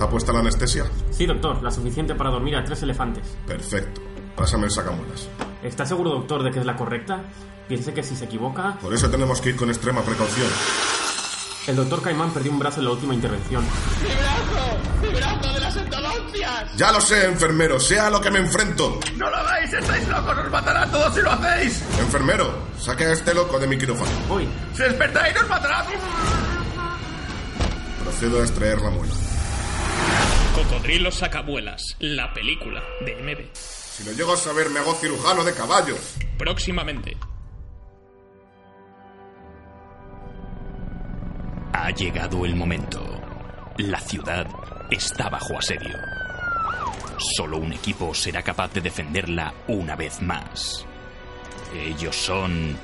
¿Está puesta la anestesia? Sí, doctor, la suficiente para dormir a tres elefantes. Perfecto. Pásame el sacamuelas. ¿Está seguro, doctor, de que es la correcta? Piense que si se equivoca... Por eso tenemos que ir con extrema precaución. El doctor Caimán perdió un brazo en la última intervención. ¡Mi brazo! ¡Mi brazo de las endodontias! Ya lo sé, enfermero, sea a lo que me enfrento. ¡No lo hagáis! ¡Estáis locos! ¡Os matará a todos si lo hacéis! Enfermero, saque a este loco de mi quirófano. Voy. ¡Si despertáis, nos matará! Procedo a extraer la muela. Cocodrilos Sacabuelas, la película de MB. Si lo llego a saber, me hago cirujano de caballos. Próximamente. Ha llegado el momento. La ciudad está bajo asedio. Solo un equipo será capaz de defenderla una vez más. Ellos son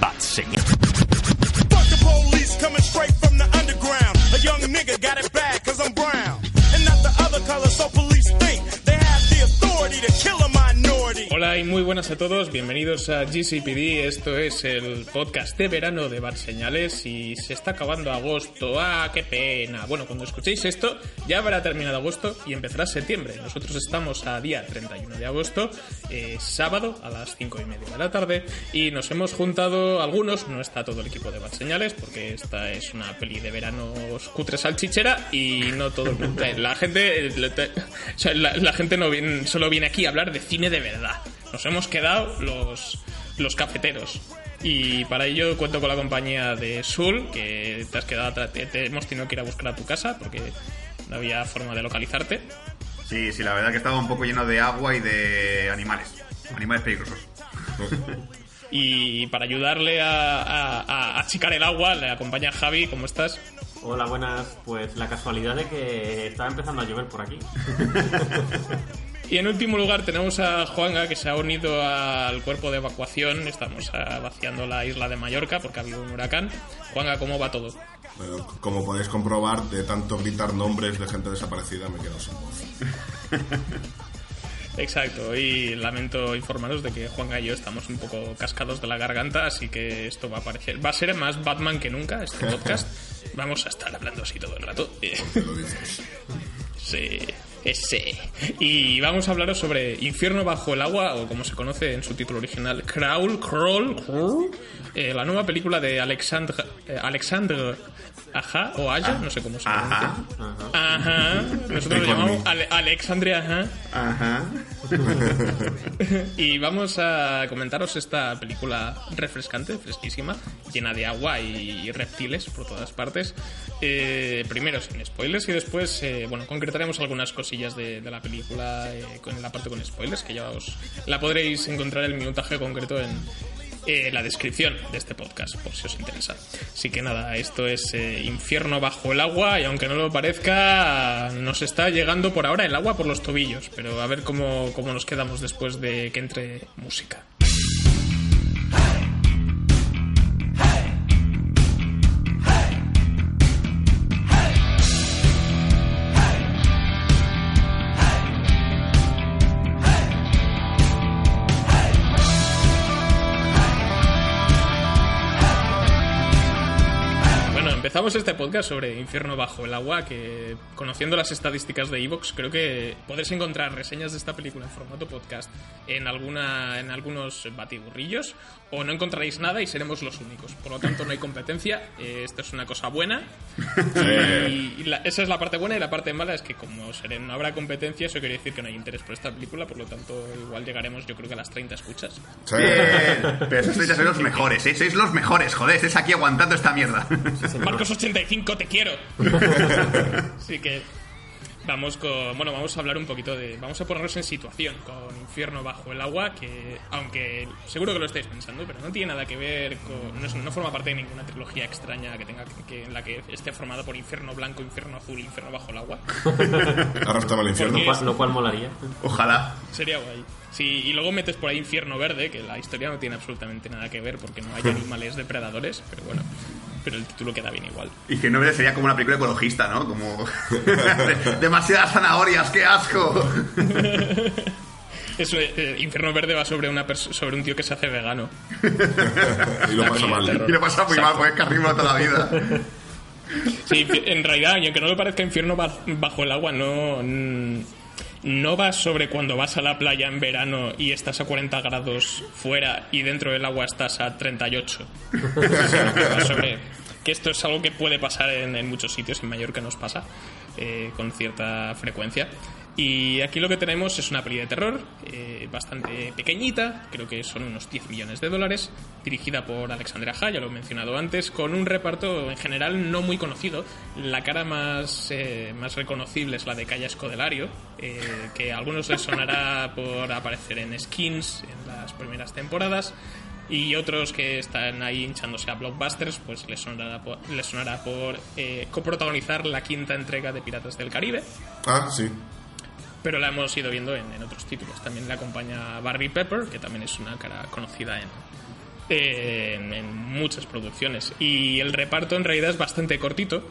Bat Señal. Fuck the police coming straight from the underground. A young nigga got it bad cause I'm brown. Color, so Hola muy buenas a todos, bienvenidos a GCPD, esto es el podcast de verano de Bar Señales y se está acabando agosto, ah, qué pena. Bueno, cuando escuchéis esto ya habrá terminado agosto y empezará septiembre. Nosotros estamos a día 31 de agosto, eh, sábado a las 5 y media de la tarde y nos hemos juntado algunos, no está todo el equipo de Bar Señales porque esta es una peli de verano cutre salchichera y no todo el mundo, la gente, sea, la, la gente no viene, solo viene aquí a hablar de cine de verdad. Nos hemos quedado los, los cafeteros. Y para ello cuento con la compañía de Sul, que te has quedado te hemos tenido que ir a buscar a tu casa porque no había forma de localizarte. Sí, sí, la verdad que estaba un poco lleno de agua y de animales. Animales peligrosos. Y para ayudarle a, a- a achicar el agua, le acompaña Javi, ¿cómo estás? Hola, buenas. Pues la casualidad de que estaba empezando a llover por aquí. Y en último lugar tenemos a Juanga, que se ha unido al cuerpo de evacuación. Estamos ah, vaciando la isla de Mallorca porque ha habido un huracán. Juanga, ¿cómo va todo? Bueno, como podéis comprobar, de tanto gritar nombres de gente desaparecida me quedo sin voz. Exacto, y lamento informaros de que Juanga y yo estamos un poco cascados de la garganta, así que esto va a parecer, va a ser más Batman que nunca este podcast. Vamos a estar hablando así todo el rato. Lo dices. Sí, ese. Y vamos a hablaros sobre Infierno bajo el agua, o como se conoce en su título original, Crawl, Crawl, Crawl, eh, la nueva película de Alexandre, eh, Alexandre Aja, o Aya, no sé cómo se pronuncia. Ajá. Ajá. Nosotros lo llamamos. Ale- Alexandre Ajá. Ajá. Y vamos a comentaros esta película refrescante, fresquísima, llena de agua y reptiles por todas partes. Eh, primero sin spoilers y después, eh, bueno, concretaremos algunas cosillas de, la película eh, con la parte con spoilers, que ya os la podréis encontrar el minutaje concreto en eh, la descripción de este podcast, por si os interesa. Así que nada, esto es eh, Infierno bajo el agua y aunque no lo parezca, nos está llegando por ahora el agua por los tobillos, pero a ver cómo, cómo nos quedamos después de que entre música. Este podcast sobre Infierno bajo el agua, que conociendo las estadísticas de Evox, creo que podréis encontrar reseñas de esta película en formato podcast en alguna en algunos batiburrillos o no encontraréis nada y seremos los únicos. Por lo tanto, no hay competencia. Eh, esto es una cosa buena. Y, y la- esa es la parte buena y la parte mala es que como seré- no habrá competencia, eso quiere decir que no hay interés por esta película, por lo tanto, igual llegaremos yo creo que a las 30 escuchas. Sí. Pero sois sois los mejores, ¿eh? Sois los mejores, joder. Estáis aquí aguantando esta mierda. Marcos 85, te quiero. Así que Vamos con, bueno, vamos a hablar un poquito de, vamos a ponernos en situación con Infierno bajo el agua, que aunque seguro que lo estáis pensando, pero no tiene nada que ver con, no, es- no forma parte de ninguna trilogía extraña que tenga que en la que esté formada por Infierno blanco, Infierno azul, Infierno bajo el agua. Estaba el infierno. Porque es- Lo cual molaría. Ojalá. Sería guay. Sí, y luego metes por ahí Infierno Verde, que la historia no tiene absolutamente nada que ver porque no hay animales depredadores, pero bueno, pero el título queda bien igual. Y que no sería como una película ecologista, ¿no? Como. Demasiadas zanahorias, qué asco. Eso, eh, Infierno Verde va sobre una sobre un tío que se hace vegano. Y lo pasa mal. Y lo pasa muy mal, porque es carnívoro toda la vida. Sí, en realidad, y aunque no le parezca infierno ba- bajo el agua, no, no va sobre cuando vas a la playa en verano y estás a 40 grados fuera y dentro del agua estás a 38. Sino que va sobre que esto es algo que puede pasar en, en muchos sitios, en Mallorca nos pasa eh, con cierta frecuencia. Y aquí lo que tenemos es una peli de terror eh, bastante pequeñita, creo que son unos 10 millones de dólares, dirigida por Alexandra Ha, ya lo he mencionado antes, con un reparto en general no muy conocido. La cara más, eh, más reconocible es la de Calla Escodelario, eh, que a algunos les sonará por aparecer en Skins en las primeras temporadas. Y otros que están ahí hinchándose a blockbusters, pues les sonará por, les sonará por eh, coprotagonizar la quinta entrega de Piratas del Caribe Ah, sí. Pero la hemos ido viendo en, otros títulos. También le acompaña Barry Pepper, que también es una cara conocida en, muchas producciones. Y el reparto en realidad es bastante cortito.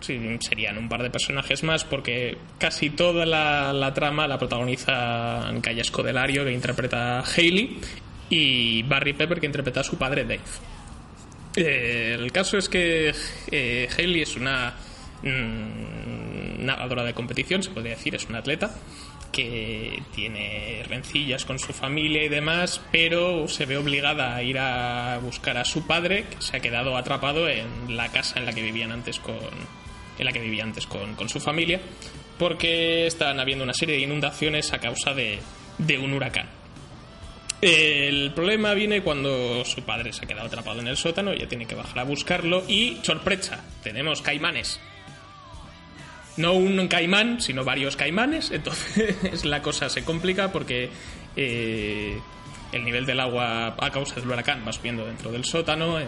Serían un par de personajes más porque casi toda la, la trama la protagoniza Calla Escodelario, que interpreta a Hailey, y Barry Pepper, que interpreta a su padre Dave. Eh, el caso es que eh, Hailey es una mm, nadadora de competición, se podría decir, es una atleta que tiene rencillas con su familia y demás, pero se ve obligada a ir a buscar a su padre, que se ha quedado atrapado en la casa en la que vivían antes con en la que vivía antes con, con su familia, porque están habiendo una serie de inundaciones a causa de, de un huracán. El problema viene cuando su padre se ha quedado atrapado en el sótano, ella tiene que bajar a buscarlo y, sorpresa, tenemos caimanes. No un caimán, sino varios caimanes, entonces la cosa se complica porque eh, el nivel del agua a causa del huracán va subiendo dentro del sótano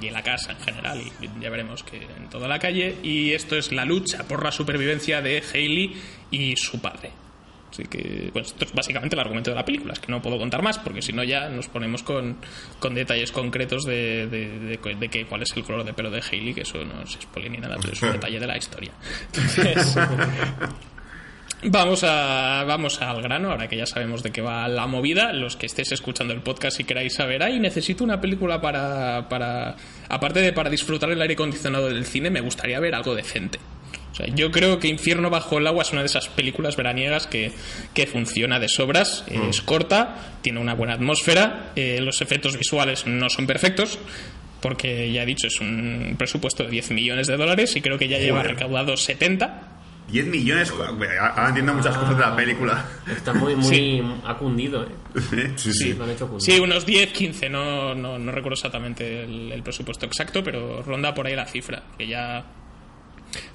y en la casa en general, y ya veremos que en toda la calle, y esto es la lucha por la supervivencia de Hailey y su padre. Así que, pues esto es básicamente el argumento de la película. Es que no puedo contar más porque si no ya nos ponemos con, con detalles concretos de, de, de- de que, cuál es el color de pelo de Hailey, que eso no es spoiler ni nada, pero es un detalle de la historia. Entonces, vamos, a, vamos al grano, ahora que ya sabemos de qué va la movida. Los que estéis escuchando el podcast y queráis saber, ay, necesito una película para, para. Aparte de para disfrutar el aire acondicionado del cine, me gustaría ver algo decente. O sea, yo creo que Infierno bajo el agua es una de esas películas veraniegas que, que funciona de sobras, eh, es corta, tiene una buena atmósfera, eh, los efectos visuales no son perfectos, porque ya he dicho, es un presupuesto de 10 millones de dólares y creo que ya lleva Joder. recaudado 70. 10 millones. Ahora entiendo muchas cosas de la película. Está muy, muy. Sí. Ha cundido, ¿eh? Sí, sí. Lo han hecho cundir. Sí, unos 10, 15, no, no, no recuerdo exactamente el, el presupuesto exacto, pero ronda por ahí la cifra, que ya...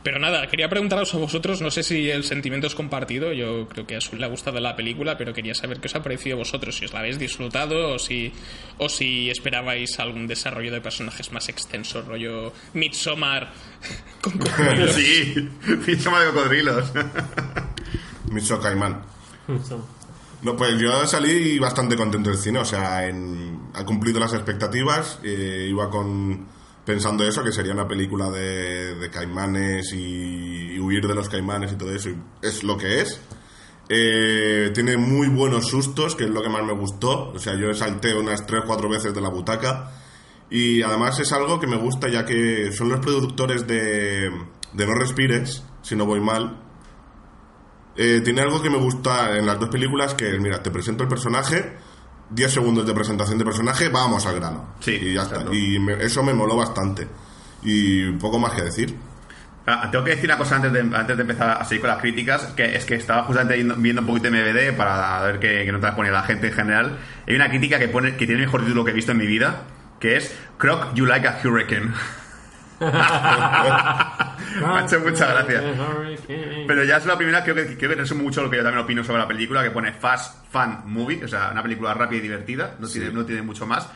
Pero nada, quería preguntaros a vosotros, no sé si el sentimiento es compartido, yo creo que a Azul le ha gustado la película, pero quería saber qué os ha parecido a vosotros, si os la habéis disfrutado o si, o si esperabais algún desarrollo de personajes más extenso, rollo Midsommar con cocodrilos. Sí, fichama de cocodrilos. Micho Caimán. No, pues yo salí bastante contento del cine, o sea, en- ha cumplido las expectativas, eh, iba con pensando eso, que sería una película de, de caimanes y, huir de los caimanes y todo eso, y es lo que es. Eh, tiene muy buenos sustos, que es lo que más me gustó, o sea, yo salté unas 3 4 veces de la butaca, y además es algo que me gusta ya que son los productores de, de No Respires, si no voy mal, eh, tiene algo que me gusta en las dos películas, que mira, te presento el personaje, 10 segundos de presentación de personaje, vamos al grano. Sí, y ya está. exacto. Y me- eso me moló bastante. Y poco más que decir. Ah, tengo que decir una cosa antes de, antes de empezar a seguir con las críticas, que es que estaba justamente viendo, un poquito MVD para ver qué, qué notas pone la gente en general. Hay una crítica que pone que tiene el mejor título que he visto en mi vida, que es Croc, You Like a Hurricane. Me ha hecho mucha gracia. Pero ya es la primera, creo que, creo que resume mucho lo que yo también opino sobre la película, que pone Fast Fun Movie, o sea, una película rápida y divertida, no, tiene, no tiene mucho más.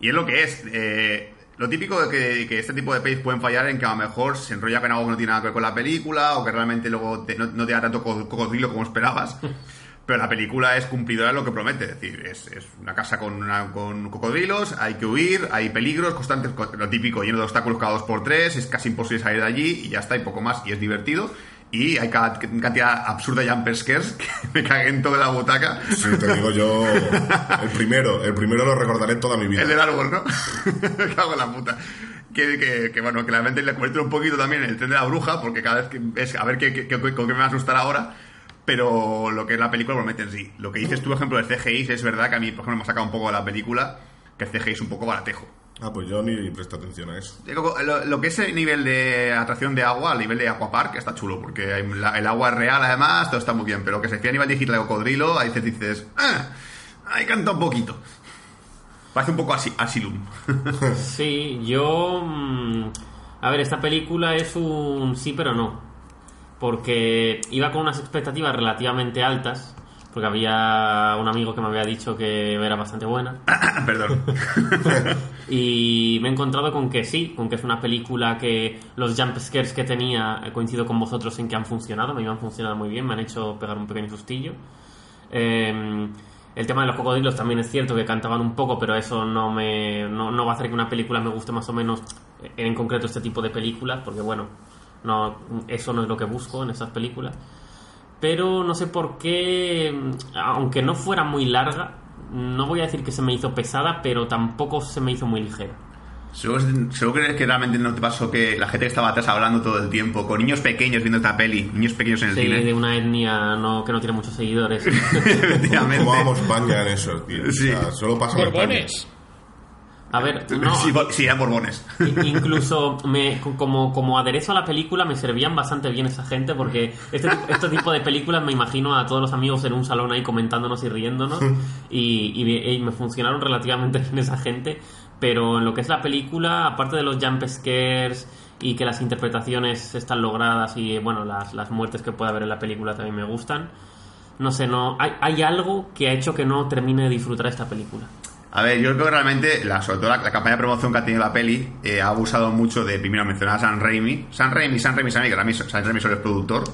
Y es lo que es. eh, lo típico de que, que este tipo de pelis pueden fallar en que a lo mejor se enrolla con algo que no tiene nada que ver con la película o que realmente luego te- no, no te da tanto co- cocodrilo como esperabas. Pero la película es cumplidora de lo que promete. Es decir, es, es una casa con, una- con cocodrilos, hay que huir, hay peligros constantes, co- lo típico, lleno de obstáculos cada dos por tres, es casi imposible salir de allí y ya está, y poco más. Y es divertido. Y hay ca- cantidad absurda de jump scares que me cagué en toda la butaca. Sí, te digo yo. El primero, el primero lo recordaré toda mi vida. El del árbol, ¿no? Me cago en la puta. Que, que, que, bueno, que realmente le convierte un poquito también en el tren de la bruja, porque cada vez que es a ver qué, qué- qué- con qué me va a asustar ahora. Pero lo que es la película promete en sí. Lo que dices tú, por ejemplo, del CGI, es verdad que a mí, por ejemplo, me ha sacado un poco de la película, que el CGI es un poco baratejo. Ah, pues yo ni presto atención a eso. Lo, lo que es el nivel de atracción de agua, al nivel de Aquapark, está chulo, porque hay la- el agua es real, además, todo está muy bien. Pero lo que se refiere a nivel digital de cocodrilo, ahí dices, dices ah, ahí canta un poquito. Parece un poco así, Asylum. Sí, yo... mm, A ver, esta película es un sí pero no. Porque iba con unas expectativas relativamente altas. Porque había un amigo que me había dicho que era bastante buena. Perdón. Y me he encontrado con que sí, con que es una película que los jump scares que tenía, eh, coincido con vosotros en que han funcionado, me han funcionado muy bien, me han hecho pegar un pequeño sustillo. Eh, el tema de los cocodrilos también es cierto que cantaban un poco, pero eso no me no, no va a hacer que una película me guste más o menos eh, en concreto este tipo de películas, porque bueno, no eso no es lo que busco en esas películas. Pero no sé por qué, aunque no fuera muy larga, no voy a decir que se me hizo pesada, pero tampoco se me hizo muy ligera. ¿Seguro, crees que realmente no te pasó que la gente que estaba atrás hablando todo el tiempo, con niños pequeños viendo esta peli, niños pequeños en el Sí, cine? de una etnia no, que no tiene muchos seguidores. Efectivamente. ¿Cómo vamos España en eso, tío? O sea, solo pasa en España. A ver, no, Sí, bo- sí, eran borbones. Incluso me, como, como aderezo a la película me servían bastante bien esa gente porque este, tipo- este tipo de películas me imagino a todos los amigos en un salón ahí comentándonos y riéndonos y, y- y me funcionaron relativamente bien esa gente pero en lo que es la película aparte de los jump scares y que las interpretaciones están logradas y bueno las, las muertes que puede haber en la película también me gustan no sé no hay, hay algo que ha hecho que no termine de disfrutar esta película A ver, yo creo que realmente, la, sobre todo la, la campaña de promoción que ha tenido la peli, eh, ha abusado mucho de, primero, mencionar a San Raimi. San Raimi, San Raimi, San Raimi, que San Raimi solo es productor.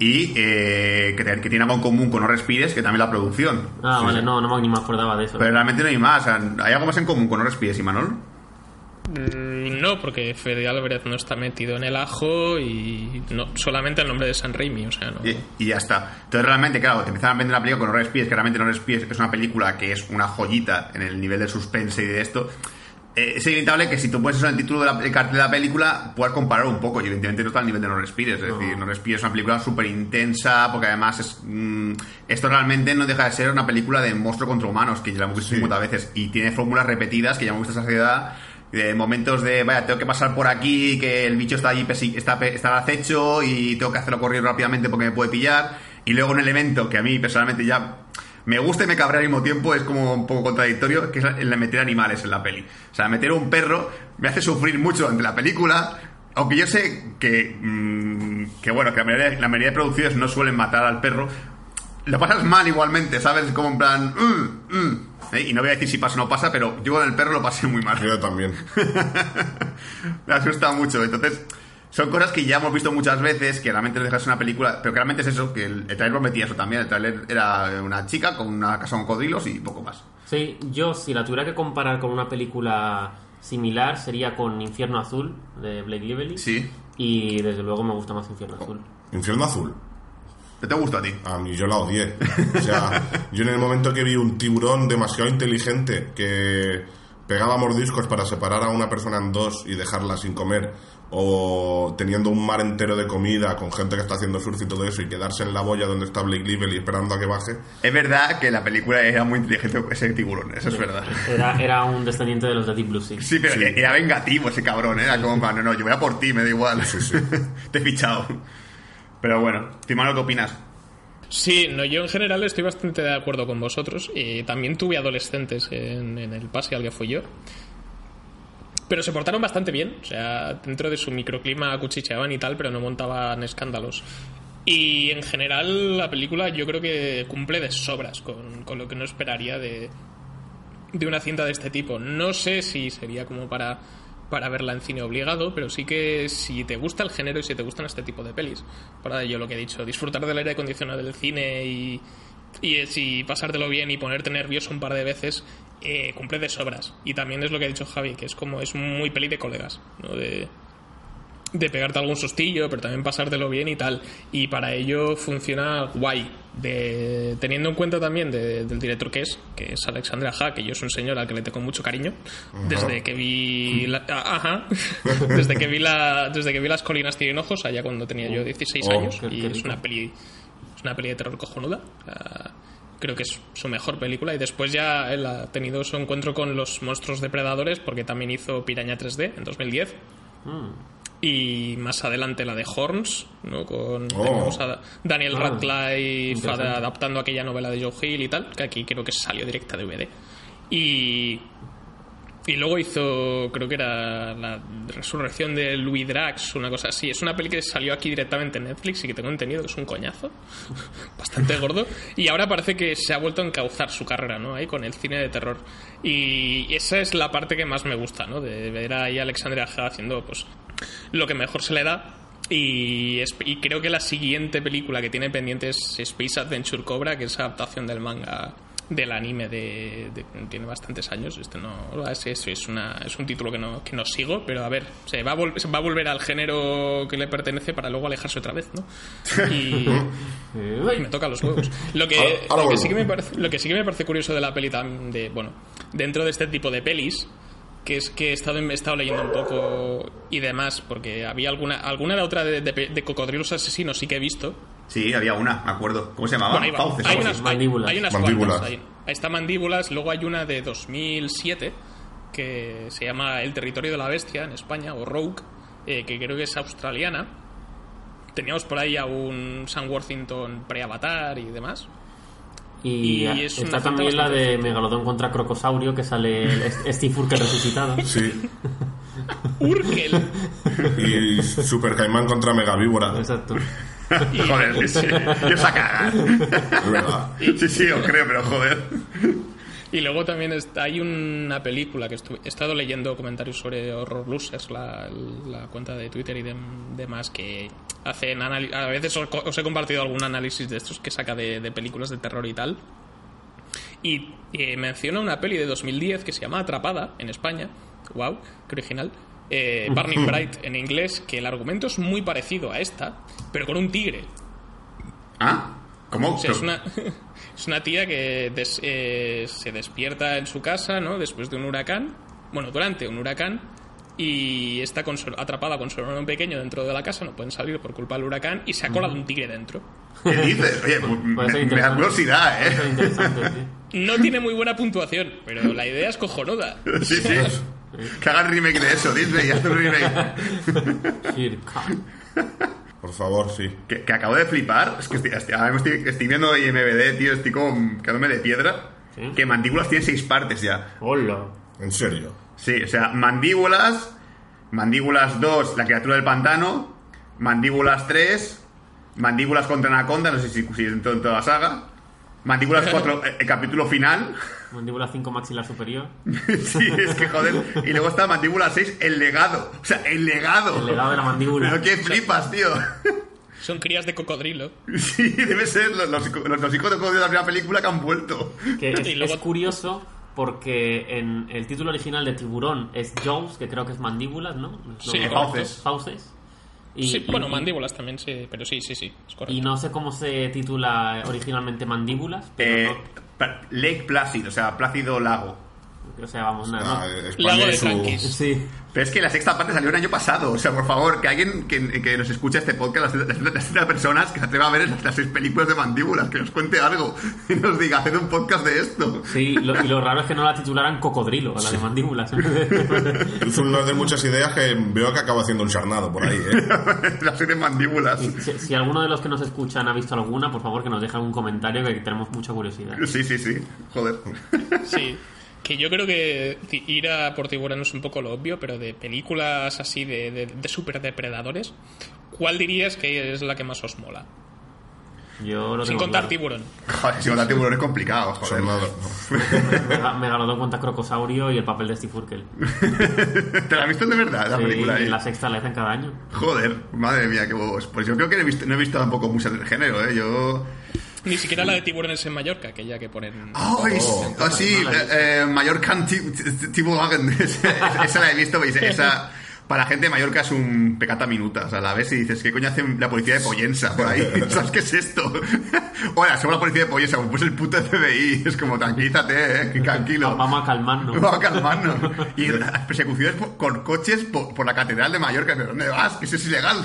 Y eh, que, te- que tiene algo en común con No Respires, que también la producción. ah Sí, vale sí. no no ni me acordaba de eso Pero realmente no hay más. o sea, ¿Hay algo más en común con No Respires y Manol? Mm, No, porque Fede Álvarez no está metido en el ajo y no solamente el nombre de San Raimi, o sea, no. Y, y ya está. Entonces realmente, claro, te empiezan a vender la película con No Respires, que realmente No Respires es una película que es una joyita en el nivel de suspense y de esto. Eh, es inevitable que si tú pones eso en el título del de cartel de la película, puedas comparar un poco. Y evidentemente no está al nivel de No Respires. Es decir, No Respires es una película súper intensa, porque además es, mm, esto realmente no deja de ser una película de monstruo contra humanos, que ya la hemos visto 50 veces. Y tiene fórmulas repetidas que ya hemos visto esa sociedad de momentos de, vaya, tengo que pasar por aquí, que el bicho está allí, está, está al acecho y tengo que hacerlo correr rápidamente porque me puede pillar. Y luego un elemento que a mí personalmente ya me gusta y me cabrea al mismo tiempo, es como un poco contradictorio, que es el de meter animales en la peli. O sea, meter un perro me hace sufrir mucho ante la película, aunque yo sé que, mm, que bueno, que la mayoría, la mayoría de producciones no suelen matar al perro, lo pasas mal igualmente, ¿sabes? Como en plan... "Mm, mm". ¿Eh? Y no voy a decir si pasa o no pasa, pero yo con el perro lo pasé muy mal. Yo también. Me asusta mucho. Entonces, son cosas que ya hemos visto muchas veces, que realmente dejas una película, pero que realmente es eso, que el, el trailer prometía eso también. El trailer era una chica con una casa con cocodrilos y poco más. Sí, yo si la tuviera que comparar con una película similar sería con Infierno Azul de Blake Lively. Sí. Y desde luego me gusta más Infierno Azul. Infierno Azul. ¿Qué te gusta a ti? A mí yo la odié. O sea, yo en el momento que vi un tiburón demasiado inteligente que pegaba mordiscos para separar a una persona en dos y dejarla sin comer, o teniendo un mar entero de comida con gente que está haciendo surf y todo eso, y quedarse en la boya donde está Blake Lively esperando a que baje, Es verdad que la película era muy inteligente ese tiburón, eso es verdad. Era, era un descendiente de los de Deep Blue Sea. Sí, pero era vengativo ese cabrón, ¿eh? era como, no, no, yo voy a por ti, me da igual. Te he fichado. Pero bueno, Timano, ¿qué opinas? Sí, no, yo en general estoy bastante de acuerdo con vosotros y también tuve adolescentes en, el pase al que fui yo. Pero se portaron bastante bien, o sea, dentro de su microclima cuchicheaban y tal, pero no montaban escándalos. Y en general la película yo creo que cumple de sobras con, con lo que no esperaría de, de una cinta de este tipo. No sé si sería como para, para verla en cine obligado, pero sí que si te gusta el género y si te gustan este tipo de pelis, para yo lo que he dicho, disfrutar del aire acondicionado del cine y, y si pasártelo bien y ponerte nervioso un par de veces, eh, cumple de sobras. Y también es lo que ha dicho Javi, que es como es muy peli de colegas, ¿no? De, de pegarte algún sustillo, pero también pasártelo bien y tal. Y para ello funciona guay. De, teniendo en cuenta también de- del director que es, que es Alexandra Ha, que yo soy un señor al que le tengo mucho cariño, desde que vi la, ajá, desde que vi la, desde que vi las colinas tienen ojos, allá cuando tenía yo 16 Oh, años, y es una peli, es una peli de terror cojonuda. Creo que es su mejor película y después ya él ha tenido su encuentro con los monstruos depredadores porque también hizo Piraña 3D en 2010 y más adelante la de Horns, ¿no? Con Oh. a Daniel Ah, Radcliffe adaptando aquella novela de Joe Hill y tal, que aquí creo que salió directa de DVD. Y y luego hizo, creo que era la resurrección de Louis Drax, una cosa así. Es una peli que salió aquí directamente en Netflix y que tengo entendido que es un coñazo, bastante gordo. Y ahora parece que se ha vuelto a encauzar su carrera, ¿no? Ahí con el cine de terror. Y esa es la parte que más me gusta, ¿no? De ver ahí a Alexandria haciendo, pues, lo que mejor se le da. Y, es- y creo que la siguiente película que tiene pendiente es Space Adventure Cobra, que es adaptación del manga del anime de, de- tiene bastantes años este no es, es, es una, es un título que no, que no sigo pero a ver se va a, vol- se va a volver al género que le pertenece para luego alejarse otra vez ¿no? y, y me toca los huevos. Lo que, Ahora- ahora lo, que sí que me parece, lo que sí que me parece curioso de la peli tam- de bueno dentro de este tipo de pelis que es que he estado, he estado leyendo un poco y demás porque había alguna alguna de otra de, de- de cocodrilos asesinos sí que he visto Sí, había una, me acuerdo. ¿Cómo se llamaba? bueno. Fauces, hay, unas, hay- Mandíbulas. hay unas Mandíbulas. cuantas. Ahí, ahí está Mandíbulas. Luego hay una de 2007 que se llama El territorio de la bestia en España, o Rogue, eh, que creo que es australiana. Teníamos por ahí a un Sam Worthington pre-avatar y demás. Y, Y es una está también la de Megalodón contra Crocosaurio, que sale el- Steve Urkel resucitado. Sí. Urkel. Y Super Caimán contra Megavíbora. Exacto. Joder, sí, sí. Yo saca. Es verdad. Sí, sí, os creo, pero joder. Y luego también está, hay una película que estuve- he estado leyendo comentarios sobre Horror Losers, la, la cuenta de Twitter y dem- demás, que hacen anali- A veces os, he compartido algún análisis de estos que saca de, de películas de terror y tal. Y eh, menciona una peli de 2010 que se llama Atrapada en España. ¡Wow! ¡Qué original! Eh, Burning Bright en inglés, que el argumento es muy parecido a esta, pero con un tigre. ¿Ah? ¿Cómo? O sea, es una, es una tía que des- eh, se despierta en su casa, ¿no? Después de un huracán, bueno, durante un huracán, y está con su- atrapada con su hermano pequeño dentro de la casa, no pueden salir por culpa del huracán, y se ha colado un tigre dentro. ¿Qué dices? Oye, me, da curiosidad, ¿eh? sí. No tiene muy buena puntuación, pero la idea es cojonuda. Sí, sí. Que hagan remake de eso, Disney, haz un remake. Por favor, sí. Que, que acabo de flipar. Es que estoy, estoy, ahora mismo estoy, estoy viendo IMBD, tío, estoy como quedándome de piedra. ¿Sí? Que mandíbulas tiene seis partes ya. Hola. En serio. Sí, o sea, mandíbulas, mandíbulas 2, la criatura del pantano, mandíbulas 3, mandíbulas contra anaconda, no sé si, si toda la saga, mandíbulas 4, el capítulo final. Mandíbula 5 maxilar superior. sí, es que joder. Y luego está mandíbula 6, el legado. O sea, el legado. El legado de la mandíbula. Pero qué flipas, tío. Son crías de cocodrilo. Sí, debe ser los, los, los- los hijos de Código de la primera película que han vuelto. Que es, Y luego- es curioso porque en el título original de Tiburón es Jaws, que creo que es mandíbulas, ¿no? Sí, fauces. Fauces. Y, sí, y- bueno, y- mandíbulas también, sí, pero sí, sí, sí, es correcto. Y no sé cómo se titula originalmente mandíbulas, pero Eh, Lake Placid, o sea, Plácido Lago. O sea, vamos, nada, Ah, ¿no? Lago y de su-. Sí. Pero es que la sexta parte salió el año pasado. O sea, por favor, que alguien que, que nos escuche este podcast, las, las, las- las personas que se atreva a ver las, las seis películas de mandíbulas, que nos cuente algo y nos diga, haced un podcast de esto. Sí, lo- y lo raro es que no la titularan Cocodrilo, a la de mandíbulas. Es una de muchas ideas que veo que acaba haciendo un charnado por ahí, ¿eh? la serie de mandíbulas. Si, si alguno de los que nos escuchan ha visto alguna, por favor que nos deje algún comentario que tenemos mucha curiosidad. Sí, sí, sí. Joder. Sí. que yo creo que ir a por tiburón es un poco lo obvio, pero de películas así de, de, de super depredadores, ¿cuál dirías que es la que más os mola? Yo lo Sin tengo contar claro. tiburón. Joder, si contar tiburón es complicado, joder. Megalodón contra Crocosaurio y el papel de Steve Urkel. ¿Te la has visto de verdad, la Sí, película? y eh? la sexta la hacen cada año. Joder, madre mía, qué bobos. Pues yo creo que no he visto, no he visto tampoco muchas del género, ¿eh? Yo... Ni siquiera la de tiburones en Mallorca, aquella que ponen... ¡Ay! Oh, ah, sí, eh, eh, Mallorca Ti- Ti- Tiburón. esa esa la he visto, veis, esa... Para la gente de Mallorca es un pecata minuta. O sea, la ves y dices, ¿qué coño hace la policía de Pollensa por ahí? ¿Sabes qué es esto? Hola, somos la policía de Pollensa, pues el puto FBI. Es como, tranquilízate, eh, tranquilo. Vamos a calmarnos. Vamos a calmarnos. Y las persecuciones por- con coches por, por la catedral de Mallorca. ¿De dónde vas? Que eso es ilegal.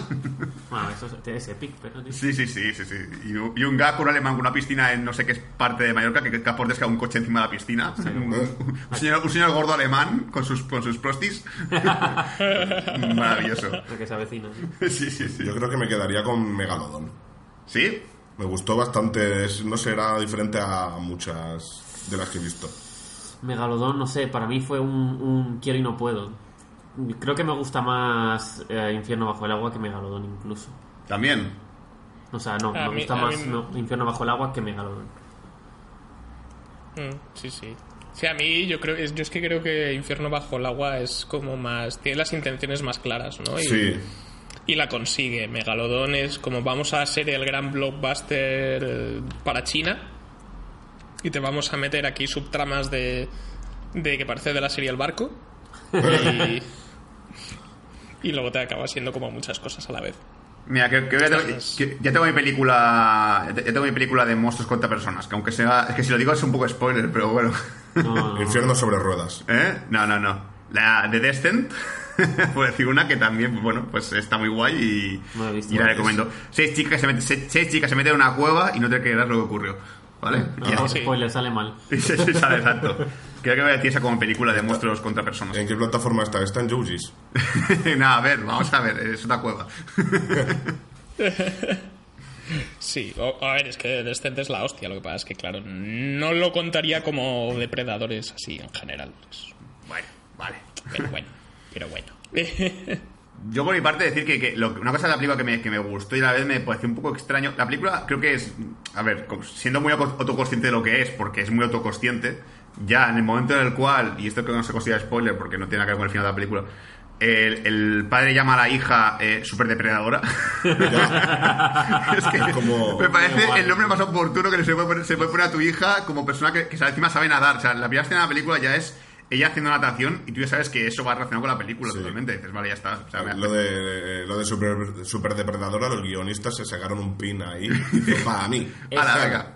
Bueno, eso es, epic, pero... Sí, sí, sí, sí, sí. Y, un- y un gag, un alemán con una piscina en no sé qué es parte de Mallorca, que capaz por desca un coche encima de la piscina. Un, un señor, un señor gordo alemán con sus, con sus prostis. Maravilloso. Lo que se avecina. Sí, sí, sí. Yo creo que me quedaría con Megalodon. ¿Sí? Me gustó bastante, es- no sé, era diferente a muchas de las que he visto. Megalodón, no sé, para mí fue un, un quiero y no puedo. Creo que me gusta más eh, Infierno bajo el agua que Megalodón incluso. También. O sea, no, A me mí- gusta más mí- no, Infierno bajo el agua que Megalodón. Mm, sí, sí. Sí, a mí yo creo, yo es que creo que Infierno bajo el agua es como más, tiene las intenciones más claras, ¿no? Y, Sí, y la consigue. Megalodón es como vamos a ser el gran blockbuster eh, para China y te vamos a meter aquí subtramas de, de que parece de la serie El Barco y, y luego te acaba siendo como muchas cosas a la vez. Mira, que, que ya, tengo, que ya tengo mi película. Ya tengo mi película de monstruos contra personas. Que aunque sea. Es que si lo digo es un poco spoiler, pero bueno. No, no, Infierno sobre ruedas. ¿Eh? No, no, no. La de Descent, por decir una que también, bueno, pues está muy guay y, No la he visto. y la recomiendo. Seis chicas, se meten, seis, seis chicas se meten en una cueva y no te quedas lo que ocurrió. ¿Vale? no, no, está. spoiler, sale mal. Sí, sí, sí, sale, exacto. Creo que voy a decir esa como película de monstruos contra personas. ¿En qué plataforma está? ¿Está en Jujis? Nada, a ver, vamos a ver, es una cueva. Sí, o- a ver, es que Descent es la hostia. Lo que pasa es que, claro, no lo contaría como depredadores así en general. Es- Bueno, vale. Pero bueno, pero bueno. Yo por mi parte decir que, que lo- una cosa de la película que me, que me gustó y a la vez me pareció un poco extraño. La película creo que es, a ver, siendo muy auto- autoconsciente de lo que es, porque es muy autoconsciente, ya en el momento en el cual, y esto creo que no se considera spoiler porque no tiene nada que ver con el final de la película, el, el padre llama a la hija eh, super depredadora. es que Como- me parece el nombre más oportuno que se puede poner, se puede poner a tu hija como persona que, que encima sabe nadar. O sea, la primera escena de la película ya es ella haciendo natación y tú ya sabes que eso va relacionado con la película Sí. totalmente. Dices, vale, ya está. O sea, me- Lo de, lo de super, super depredadora, los guionistas se sacaron un pin ahí. Para mí. Eso,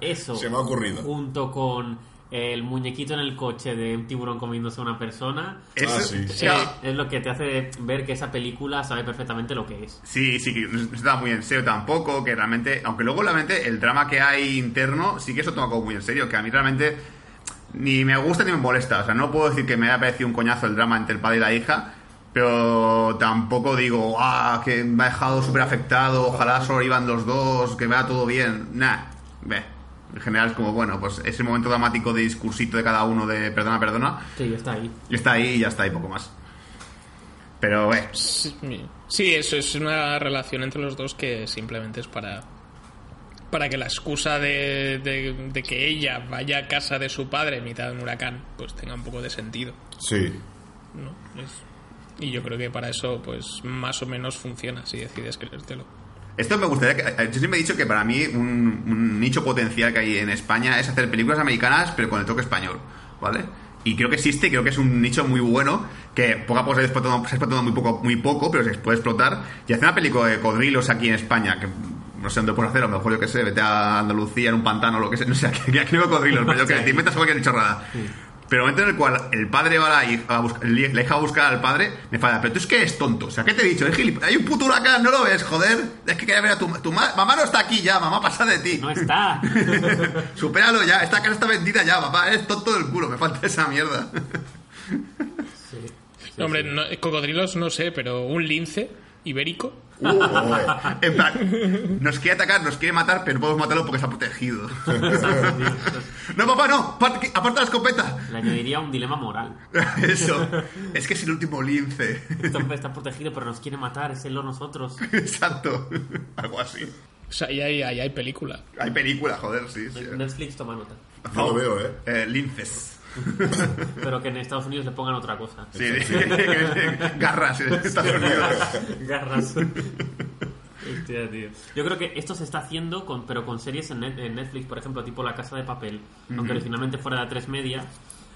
eso Se me ha ocurrido. junto con el muñequito en el coche de un tiburón comiéndose a una persona Eso, Ah, sí. Es lo que te hace ver que esa película sabe perfectamente lo que es. sí, sí, que no está muy en serio tampoco, que realmente, aunque luego realmente el drama que hay interno sí que eso toma como muy en serio, que a mí realmente ni me gusta ni me molesta, o sea, no puedo decir que me haya parecido un coñazo el drama entre el padre y la hija, pero tampoco digo, ah, que me ha dejado súper afectado, ojalá sobrevivan los dos, que vaya todo bien, nah, ve. En general es como, bueno, pues ese momento dramático de discursito de cada uno de perdona, perdona, Sí, está ahí. y está ahí y ya está, y poco más. Pero, eh, sí, eso es una relación entre los dos que simplemente es para para que la excusa de, de- de que ella vaya a casa de su padre en mitad de un huracán pues tenga un poco de sentido Sí. ¿no? Es- y yo creo que para eso pues más o menos funciona si decides creértelo Esto me gustaría que. eh, Yo siempre he dicho que para mí un, un nicho potencial que hay en España es hacer películas americanas, pero con el toque español, ¿vale? Y creo que existe, creo que es un nicho muy bueno, que poco a poco se ha explotado, se ha explotado muy poco, muy poco, pero se puede explotar. Y hacer una película de cocodrilos aquí en España, que no sé dónde puedes hacer, a lo mejor yo que sé, vete a Andalucía en un pantano o lo que sea, no sé, aquí aquí no hay cocodrilos, pero yo que te inventas cualquier chorrada. Pero el momento en el cual el padre va a la hija a buscar, la hija a buscar al padre, me falla. Pero tú es que eres tonto. O sea, ¿qué te he dicho? Es Hay un puto huracán, ¿no lo ves, joder? Es que quería ver a tu, tu ma- mamá no está aquí ya, mamá pasa de ti. No está. Supéralo ya, esta casa está vendida ya, papá, eres tonto del culo, me falta esa mierda. Sí. hombre no- cocodrilos no sé pero un lince ibérico en plan, nos quiere atacar, nos quiere matar, pero no podemos matarlo porque está protegido. no, papá, no, aparte aparta la escopeta. Le añadiría un dilema moral. Eso, es que es el último lince. Está, está protegido, pero nos quiere matar, es él o nosotros. Exacto, algo así. O sea, ahí hay, ahí hay película. Hay película, joder, sí. sí. Netflix toma nota. No lo veo, ¿eh? Eh, linces. Pero que en Estados Unidos le pongan otra cosa. Sí, garras en Estados Unidos. Garras. Hostia, tío. Yo creo que esto se está haciendo, con, pero con series en, Net- en Netflix, por ejemplo, tipo La Casa de Papel, aunque originalmente fuera de tres media.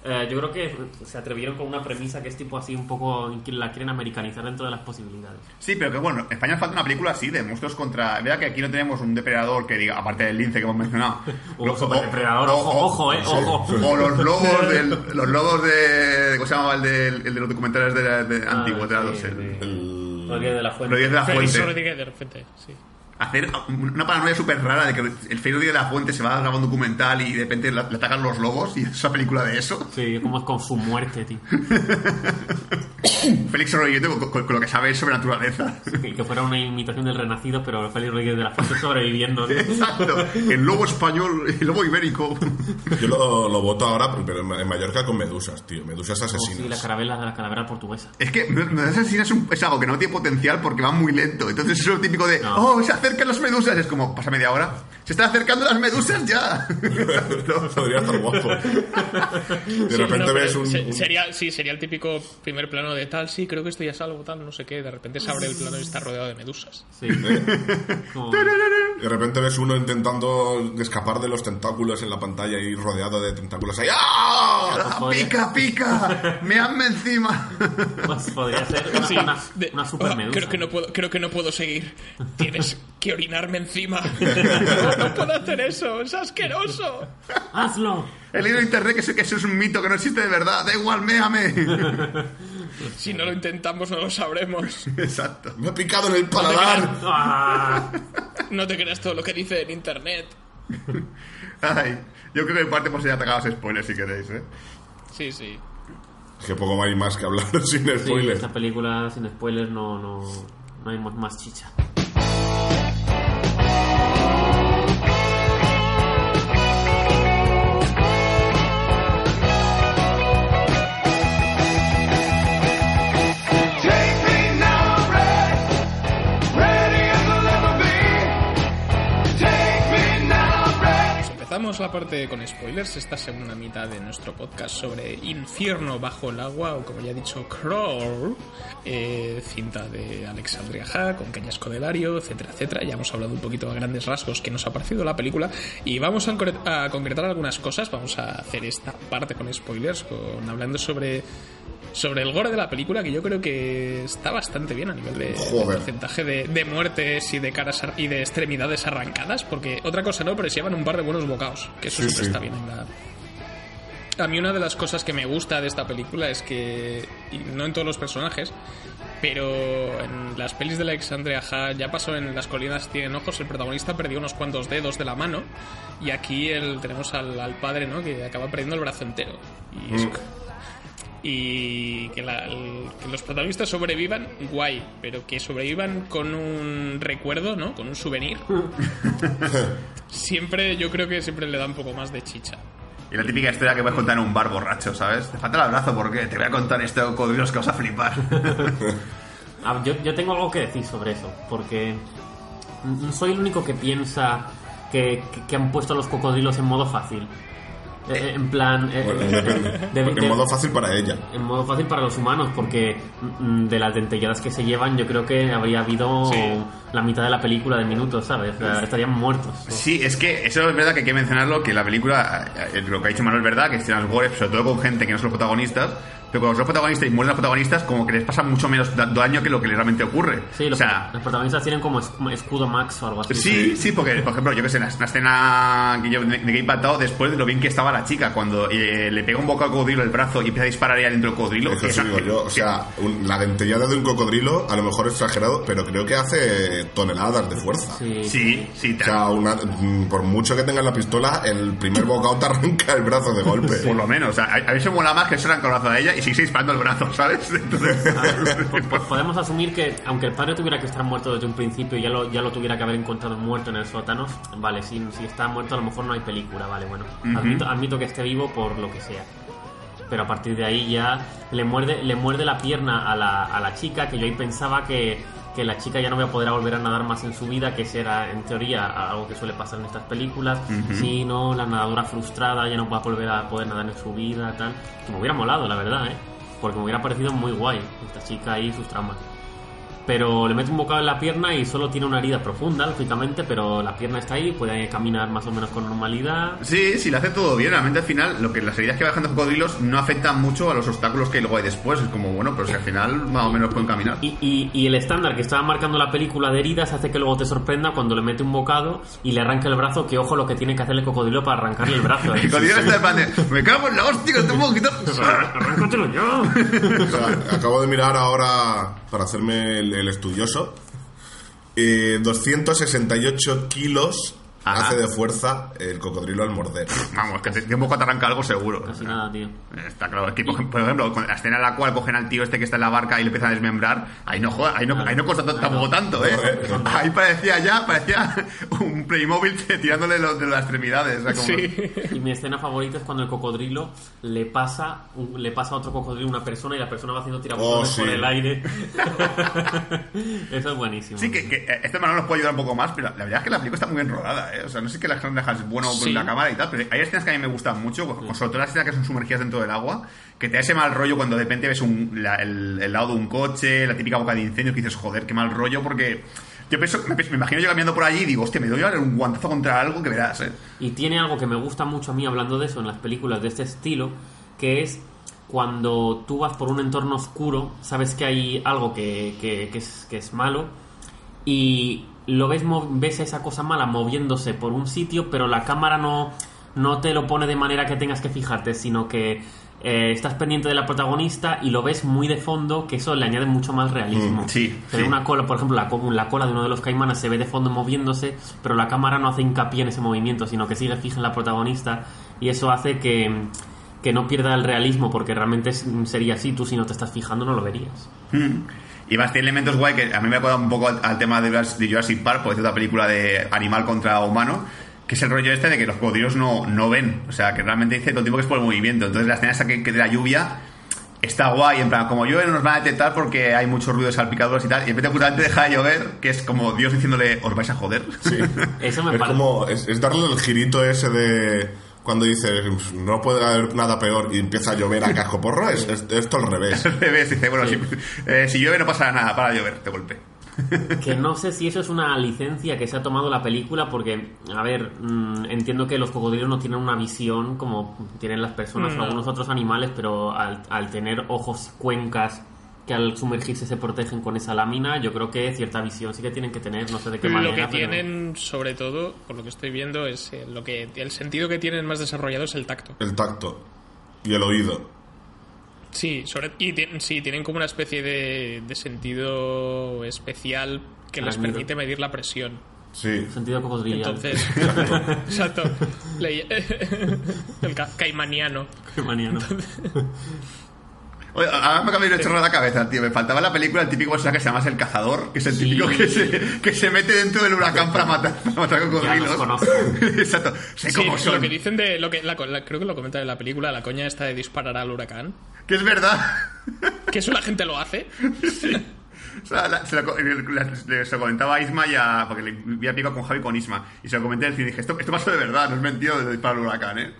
Eh, yo creo que se atrevieron con una premisa que es tipo así un poco la quieren americanizar dentro de las posibilidades. Sí, pero que bueno, en España falta una película así de monstruos contra. Vea que aquí no tenemos un depredador que diga, aparte del lince que hemos mencionado. Los- o- ojo, o- ojo, eh, ojo. O los lobos del, los lobos de. ¿Cómo se llamaba el de, el de los documentales de, de Ah, antiguos? de la sí, sí. el- Rodríguez de la Fuente. Rodríguez de la Fuente. Rodríguez de repente, sí. Hacer una paranoia súper rara de que el Félix Rodríguez de la Fuente se va a grabar un documental y de repente le atacan los lobos y es una película de eso. Sí, como es con su muerte, tío. Félix Rodríguez con, con- con lo que sabe sobre naturaleza. Que, que fuera una imitación del Renacido, pero Félix Rodríguez de la Fuente sobreviviendo. ¿no? Exacto. El lobo español, el lobo ibérico. Yo lo, lo voto ahora, pero en Mallorca con medusas, tío. Medusas Oh, sí, la asesinas. carabela de la calavera portuguesa. Es que Medusas Asesinas es, un- es algo que no tiene potencial porque va muy lento. Entonces es lo típico de, No. oh, se acercan las medusas. Es como, pasa media hora. Se están acercando las medusas ya. Podría estar guapo. De Sí, repente no, ves un, se- un- Sería, sí, sería el típico primer plano de tal, sí, creo que estoy a salvo, tal, no sé qué. De repente se abre el plano y está rodeado de medusas. Sí. Como- De repente ves uno intentando escapar de los tentáculos en la pantalla y rodeado de tentáculos ahí. ¡Ah! ¡Ah, ¡Pica, pica! ¡Me hanme encima! pues podría ser una, Sí, una, una super "Oh, medusa. creo que no puedo, creo que no puedo seguir. Tienes que orinarme encima. No, no puedo hacer eso, es asqueroso. ¡Hazlo! He leído en internet que eso, que eso es un mito, que no existe de verdad. Da igual, méame. Si no lo intentamos, no lo sabremos. Exacto. Me ha picado en el paladar. ¡Ah! No te creas todo lo que dice en internet. Ay, yo creo que en parte hemos ya atacado los spoilers si queréis, ¿eh? Sí, sí. Es que poco hay más que hablar sin Sí, spoilers. esta película sin spoilers no, no, no hay más- más chicha. La parte con spoilers, esta segunda mitad de nuestro podcast sobre Infierno bajo el agua, o como ya he dicho, Crawl, eh, cinta de Alexandria Ha, con Cañas Codelario, etcétera, etcétera. Ya hemos hablado un poquito a grandes rasgos que nos ha parecido la película y vamos a, a concretar algunas cosas. Vamos a hacer esta parte con spoilers, con, hablando sobre sobre el gore de la película, que yo creo que está bastante bien a nivel de, porcentaje de, de muertes y de caras ar- y de extremidades arrancadas, porque otra cosa no, pero se llevan un par de buenos bocados, que eso Sí, siempre sí. está bien en la... A mí una de las cosas que me gusta de esta película es que, y no en todos los personajes, pero en las pelis de Alexandria Ha ya pasó en Las colinas tienen ojos, el protagonista perdió unos cuantos dedos de la mano y aquí el, tenemos al, al padre, ¿no? Que acaba perdiendo el brazo entero. Y es- Mm. Y que, la- el- que los protagonistas sobrevivan, guay, pero que sobrevivan con un recuerdo, ¿no? Con un souvenir. siempre, yo creo que siempre le da un poco más de chicha. Y la típica historia que puedes contar en un bar borracho, ¿sabes? Te falta el abrazo porque te voy a contar esto de cocodrilos que vas a flipar. Ah, yo, yo tengo algo que decir sobre eso, porque no soy el único que piensa que, que- que han puesto a los cocodrilos en modo fácil. Eh, eh, en plan... eh, Bueno, depende. de- Porque de- en modo fácil para ella. en modo fácil para los humanos, porque mm, de las dentelladas que se llevan, yo creo que habría habido Sí. La mitad de la película de minutos, ¿sabes? O sea, estarían muertos. Sí, es que eso es verdad que hay que mencionarlo, que la película, eh, lo que ha dicho Manuel es verdad, que escenas gore, sobre todo con gente que no son los protagonistas, pero cuando son los protagonistas y mueren los protagonistas, como que les pasa mucho menos da- daño que lo que realmente ocurre. Sí, los, o sea, los protagonistas tienen como es- como escudo max o algo así. Sí, sí, porque, por ejemplo, yo que sé, en la, en la escena que yo me me quedé impactado después de lo bien que estaba la chica, cuando eh, le pega un bocado al cocodrilo el brazo y empieza a disparar ella dentro del cocodrilo. Eso sí digo yo. O sea, un- la dentellada de un cocodrilo, a lo mejor es exagerado, pero creo que hace toneladas de fuerza. Sí, Sí, sí, O sea, una- mm, por mucho que tengas la pistola, el primer bocado te arranca el brazo de golpe. por lo menos. O sea, a, a mí se mola más que se arranca el brazo a ella y sigue disparando el brazo, ¿sabes? Entonces, Pues, pues podemos asumir que, aunque el padre tuviera que estar muerto desde un principio y ya lo, ya lo tuviera que haber encontrado muerto en el sótano, vale, si, si está muerto a lo mejor no hay película, vale, bueno. admito, admito que esté vivo por lo que sea. Pero a partir de ahí ya le muerde, le muerde la pierna a la, a la chica, que yo ahí pensaba que, que la chica ya no voy a poder volver a nadar más en su vida, que ese era en teoría algo que suele pasar en estas películas. No, la nadadora frustrada ya no va a volver a poder nadar en su vida, tal. Que me hubiera molado, la verdad, ¿eh? Porque me hubiera parecido muy guay esta chica y sus traumas. Pero le mete un bocado en la pierna y solo tiene una herida profunda, lógicamente, pero la pierna está ahí, puede caminar más o menos con normalidad. Sí, sí, lo hace todo bien. Realmente al final, lo que las heridas que va dejando cocodrilos no afectan mucho a los obstáculos que luego hay después. Es como, bueno, pero si al final más o menos pueden caminar. Y, y- y el estándar que estaba marcando la película de heridas hace que luego te sorprenda cuando le mete un bocado y le arranca el brazo, que ojo lo que tiene que hacer el cocodrilo para arrancarle el brazo. ¿eh? El cocodrilo está de, me cago en la hostia, que te puedo quitar. Arráncatelo ya. O sea, acabo de mirar ahora para hacerme el, el estudioso. Eh, 268 kilos Ajá. hace de fuerza el cocodrilo al morder. Vamos, que de un poco te arranca algo seguro. Casi nada, tío. Está claro, es que, por ejemplo, con la escena en la cual cogen al tío este que está en la barca y le empiezan a desmembrar, ahí no joda, ahí no, ahí no costó tampoco tanto, ¿eh? Ahí parecía ya, parecía un Playmobil tirándole lo- de las extremidades. o sea, como- Sí. Y mi escena favorita es cuando el cocodrilo le pasa un- le pasa a otro cocodrilo a una persona y la persona va haciendo tirabotones Oh, sí. por el aire. Eso es buenísimo. Sí, que, que eh, este hermano nos puede ayudar un poco más, pero la verdad es que la película está muy bien rodada, ¿eh? O sea, no sé qué la gente es bueno con Sí. la cámara y tal, pero hay escenas que a mí me gustan mucho, sobre todo las escenas que son sumergidas dentro del agua, que te da ese mal rollo cuando de repente ves un, la- el, el lado de un coche, la típica boca de incendio, que dices, joder, qué mal rollo, porque yo pienso, me, me imagino yo caminando por allí y digo, hostia, me doy un guantazo contra algo que verás, ¿eh? Y tiene algo que me gusta mucho a mí hablando de eso en las películas de este estilo, que es cuando tú vas por un entorno oscuro, sabes que hay algo que, que- que es, que es malo y lo ves, ves esa cosa mala moviéndose por un sitio, pero la cámara no, no te lo pone de manera que tengas que fijarte, sino que eh, estás pendiente de la protagonista y lo ves muy de fondo, que eso le añade mucho más realismo. Mm, sí, Se ve sí. una cola, por ejemplo, la, co- la cola de uno de los caimanes se ve de fondo moviéndose, pero la cámara no hace hincapié en ese movimiento, sino que sigue fija en la protagonista y eso hace que, que no pierda el realismo, porque realmente sería así, tú si no te estás fijando no lo verías. Mm. Y más tiene elementos guay que a mí me ha acordado un poco al, al tema de, de Jurassic Park, porque es otra película de animal contra humano, que es el rollo este de que los cocodrilos no, no ven. O sea, que realmente dice todo el tiempo que es por el movimiento. Entonces la escena esa que, que de la lluvia está guay, en plan, como llueve no nos van a detectar porque hay mucho ruido de salpicaduras y tal. Y en vez de justamente dejar de llover, que es como Dios diciéndole, os vais a joder. Sí. Eso me es parece- como es, es darle el girito ese de cuando dices no puede haber nada peor y empieza a llover a casco porro es, es- esto al revés Al revés, dice, bueno, si, eh, si llueve no pasará nada, para llover, de golpe. Que no sé si eso es una licencia que se ha tomado la película, porque, a ver, mm, entiendo que los cocodrilos no tienen una visión como tienen las personas o No. algunos otros animales, pero al, al tener ojos cuencas que al sumergirse se protegen con esa lámina, yo creo que cierta visión sí que tienen que tener, no sé de qué Lo manera. que pero- tienen, sobre todo, por lo que estoy viendo, es eh, lo que el sentido que tienen más desarrollado es el tacto. el tacto y el oído Sí, sobre, y tienen, sí, tienen como una especie de, de sentido especial que les permite medir la presión. sí Sentido cocodrilo. Entonces, exacto. Le- el ca- caimaniano. Qué manía, ¿no? Oye, ahora me acaba de ir chorro la cabeza, tío. Me faltaba en la película el típico personaje que se llama El Cazador, que es el Sí. típico que se, que se mete dentro del huracán para matar, para matar cocodrilos. los conozco. Exacto. Sé Sí, cómo son. lo que dicen de lo que la, co- la- creo que lo comentan en la película, la coña esta de disparar al huracán, Que es verdad. que eso la gente lo hace. O sea, la- se, lo, co- la- le- se lo comentaba a Isma y a, porque le había picado con Javi con Isma. Y se lo comenté al cine y dije, esto, esto pasó de verdad, no es mentira de disparar al huracán, ¿eh?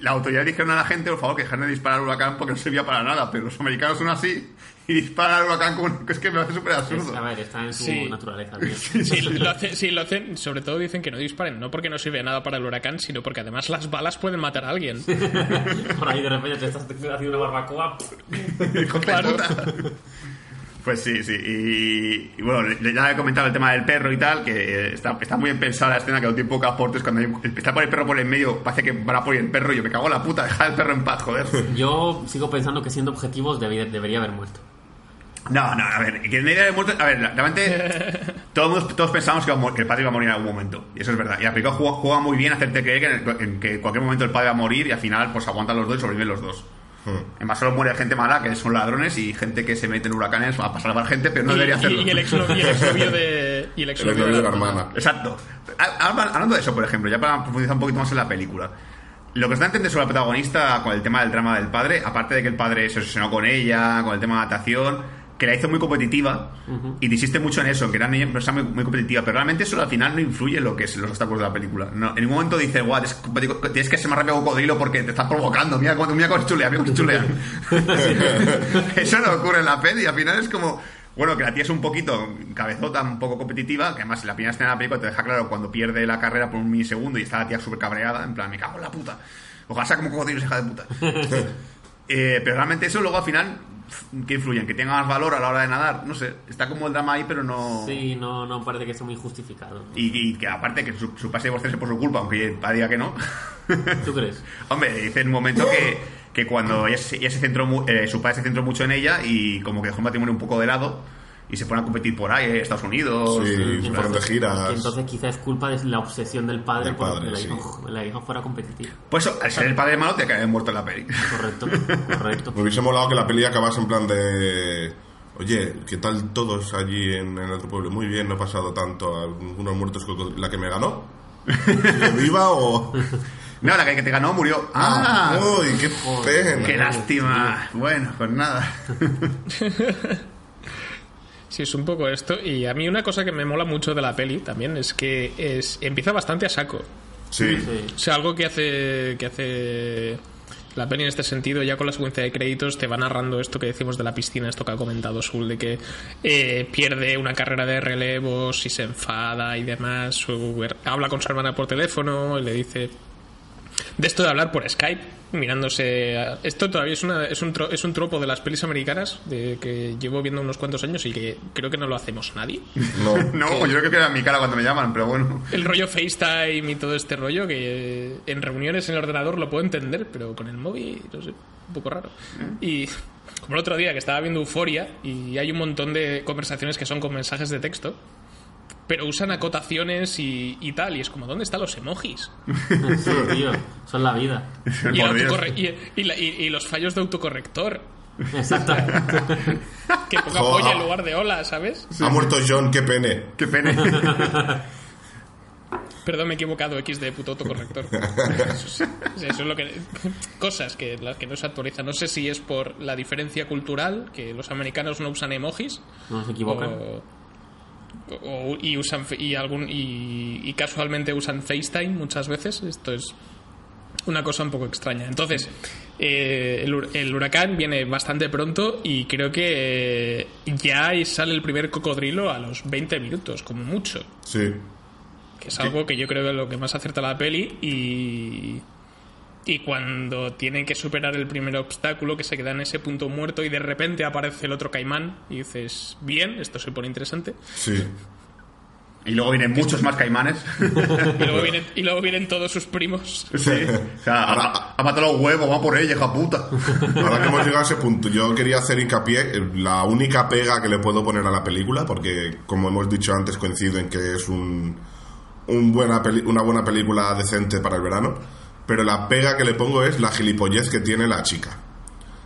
La autoridad dijeron a la gente, por favor, que dejaran de disparar al huracán porque no servía para nada. Pero los americanos son así y disparan al huracán como... que Es que me parece súper Es- absurdo. a ver, está en su Sí. naturaleza. tío. Sí, lo hacen, sí, lo hacen, sobre todo dicen que no disparen, no porque no sirve nada para el huracán, sino porque además las balas pueden matar a alguien. Por ahí de repente te estás haciendo una barbacoa. Hijo de Claro. puta. Pues sí, sí. Y, y bueno, ya he comentado el tema del perro y tal, que está, está muy bien pensada la escena, que no tiene poca aportes. Cuando hay- está por el perro por el medio, parece que van a por el perro y yo me cago en la puta, deja el perro en paz, joder. Yo sigo pensando que siendo objetivos debería, debería haber muerto. No, no, a ver, que no haya muerto. A ver, realmente todos, todos pensamos que, a el padre iba a morir en algún momento. Y eso es verdad. Y la película juega, juega muy bien hacerte creer que en, en que en cualquier momento el padre va a morir y al final pues aguantan los dos y sobreviven los dos. Además solo muere gente mala, que son ladrones y gente que se mete en huracanes a pasar a la gente, pero no y, debería hacerlo. y el exnovio, y el exnovio de. Y el exnovio novio de la hermana. Exacto. Ha- habla- Hablando de eso, por ejemplo, ya para profundizar un poquito más en la película. Lo que os da a entender sobre la protagonista con el tema del drama del padre, aparte de que el padre se obsesionó con ella, con el tema de adaptación, que la hizo muy competitiva, y te insiste mucho en eso, que era una persona muy, muy competitiva, pero realmente eso al final no influye en lo que es los obstáculos de la película. No, en ningún momento dice, guau, tienes, que ser más rápido cocodrilo porque te estás provocando, mira cómo, mira cómo es chulea, mira cómo es chulea. eso no ocurre en la peli, al final es como... Bueno, que la tía es un poquito cabezota, un poco competitiva, que además en la primera escena de la película te deja claro cuando pierde la carrera por un milisegundo y está la tía súper cabreada, en plan, me cago en la puta. Ojalá sea como cocodrilos, hija de puta. Eh, pero realmente eso luego al final, que influye? En que tenga más valor a la hora de nadar, no sé, está como el drama ahí, pero no... Sí, no, no parece que esté muy justificado. Y, y que aparte que su, su padre se divorciarse por su culpa, aunque diga que no. ¿Tú crees? Hombre, dice en un momento que, que cuando ella, se- ella se centró, eh, su padre se centró mucho en ella y como que dejó el matrimonio un poco de lado y se fueron a competir por ahí, eh, Estados Unidos. Sí, eh, fueron de Y giras. entonces quizás es culpa de la obsesión del padre Del por padre, que la, sí. hija, la hija fuera competitiva. Pues al ser el padre malo te cae muerto en la peli. Correcto, correcto. Me hubiese molado que la peli acabase en plan de. Oye, ¿qué tal todos allí en, en el otro pueblo? Muy bien, no he pasado tanto. Algunos muertos con la que me ganó. ¿Sigue ¿Viva o.? No, la que te ganó murió. ¡Ah! ¡Uy, qué pena! ¡Qué lástima! Bueno, pues nada. Sí, es un poco esto. Y a mí una cosa que me mola mucho de la peli también es que es empieza bastante a saco. Sí. Sí. O sea, algo que hace que hace la peli en este sentido, ya con la secuencia de créditos, te va narrando esto que decimos de la piscina, esto que ha comentado Sul, de que eh, pierde una carrera de relevos y se enfada y demás. Su habla con su hermana por teléfono y le dice de esto de hablar por Skype, mirándose. a- Esto todavía es, una, es, un tro- es un tropo de las pelis americanas de que llevo viendo unos cuantos años y que creo que no lo hacemos nadie. No. No, yo creo que era mi cara cuando me llaman, pero bueno. El rollo FaceTime y todo este rollo que eh, en reuniones en el ordenador lo puedo entender, pero con el móvil, no sé, un poco raro. Y como el otro día que estaba viendo Euforia y hay un montón de conversaciones que son con mensajes de texto, pero usan acotaciones y, y tal, y es como, ¿dónde están los emojis? Sí, tío, son la vida. Y, el y- y la- y- y los fallos de autocorrector. Exacto. Que ponga polla en lugar de hola, ¿sabes? Ha muerto John, qué pene. Qué pena. Perdón, me he equivocado, X de puto autocorrector. Eso es, eso es lo que. Cosas que las que no se actualizan. No sé si es por la diferencia cultural, que los americanos no usan emojis. No se equivocan. O, o- y usan y algún y, y casualmente usan FaceTime muchas veces. Esto es una cosa un poco extraña. Entonces, eh, el, hur- el huracán viene bastante pronto y creo que eh, ya sale el primer cocodrilo a los 20 minutos, como mucho Sí. que es algo que yo creo que es lo que más acerta la peli y y cuando tienen que superar el primer obstáculo que se queda en ese punto muerto y de repente aparece el otro caimán y dices bien esto se pone interesante Sí. Y luego vienen muchos más caimanes. y luego vienen, y luego vienen todos sus primos Sí. O sea, ha, ha matado los huevos, va por ella, hija puta. Ahora que hemos llegado a ese punto, yo quería hacer hincapié la única pega que le puedo poner a la película, porque como hemos dicho antes, coincido en que es un, un buena peli- una buena película decente para el verano, pero la pega que le pongo es la gilipollez que tiene la chica.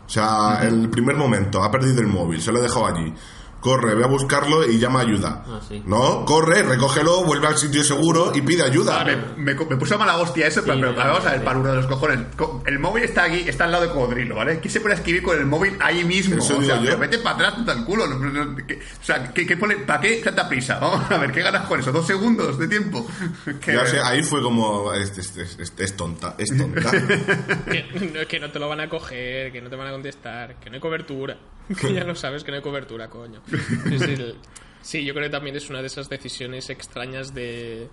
O sea, el primer momento, ha perdido el móvil, se lo he dejado allí. Corre, ve a buscarlo y llama ayuda. Ah, sí. No, corre, recógelo, vuelve al sitio seguro y pide ayuda. Me, me, me puso mala hostia eso, pero, Sí, pero me- vamos a ver, sí. para uno de los cojones. Co- El móvil está aquí, está al lado de Cocodrilo, ¿vale? ¿Qué se puede escribir con el móvil ahí mismo? Eso o sea, yo. pero vete para atrás, puta el culo. no- no- no- que- o sea, ¿qué, qué pone- ¿para qué tanta prisa? Vamos a ver, ¿qué ganas con eso? ¿Dos segundos de tiempo? Ya sé, ahí fue como, es, es- es- es- es tonta, es tonta. que, no- que no te lo van a coger que no te van a contestar que no hay cobertura ya lo sabes que no hay cobertura coño. Es el- sí yo creo que también es una de esas decisiones extrañas de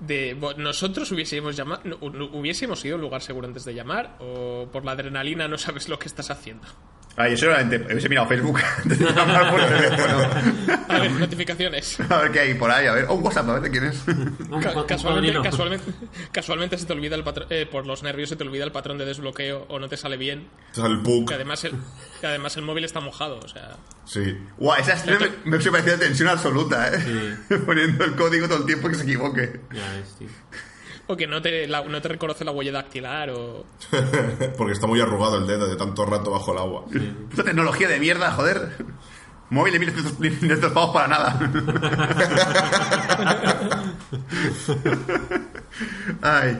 de nosotros hubiésemos llamado no- hubiésemos ido a un lugar seguro antes de llamar o por la adrenalina no sabes lo que estás haciendo Ah, yo seguramente hubiese mirado Facebook antes de llamar por teléfono. A ver, notificaciones. A ver qué hay por ahí, a ver. Oh, WhatsApp, a ver de quién es. Ca- casualmente, casualmente, casualmente se te olvida el patrón, eh, por los nervios se te olvida el patrón de desbloqueo o no te sale bien. El PUC. Que además el, que además el móvil está mojado, o sea. Sí. Guau, esa escena me, me parecía tensión absoluta, ¿eh? Poniendo el código todo el tiempo que se equivoque. Ya ves, tío. O que no te, la- no te reconoce la huella dactilar o. Porque está muy arrugado el dedo de tanto rato bajo el agua. Puta tecnología de mierda, joder. Móvil de 1500 pavos para nada. Ay.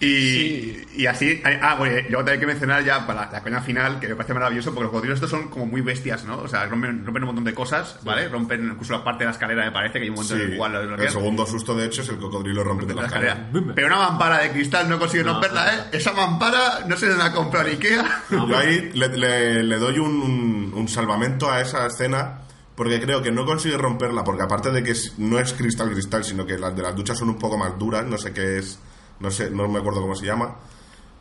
Y, y así. Ah, bueno, luego también hay que mencionar ya para la, la coña final, que me parece maravilloso, porque los cocodrilos estos son como muy bestias, ¿no? O sea, rompen, rompen un montón de cosas, ¿vale? Rompen incluso la parte de la escalera, me parece, que hay un montón Sí. de igual. lo- lo- El segundo susto, de hecho, es el cocodrilo rompe de la la escalera. escalera. Pero una mampara de cristal no consigue No, romperla, ¿eh? Esa mampara no se la ha comprado Ikea. Yo ahí le, le- le doy un, un- un salvamento a esa escena porque creo que no consigue romperla, porque aparte de que no es cristal cristal, sino que las de las duchas son un poco más duras, no sé qué es, no sé, no me acuerdo cómo se llama.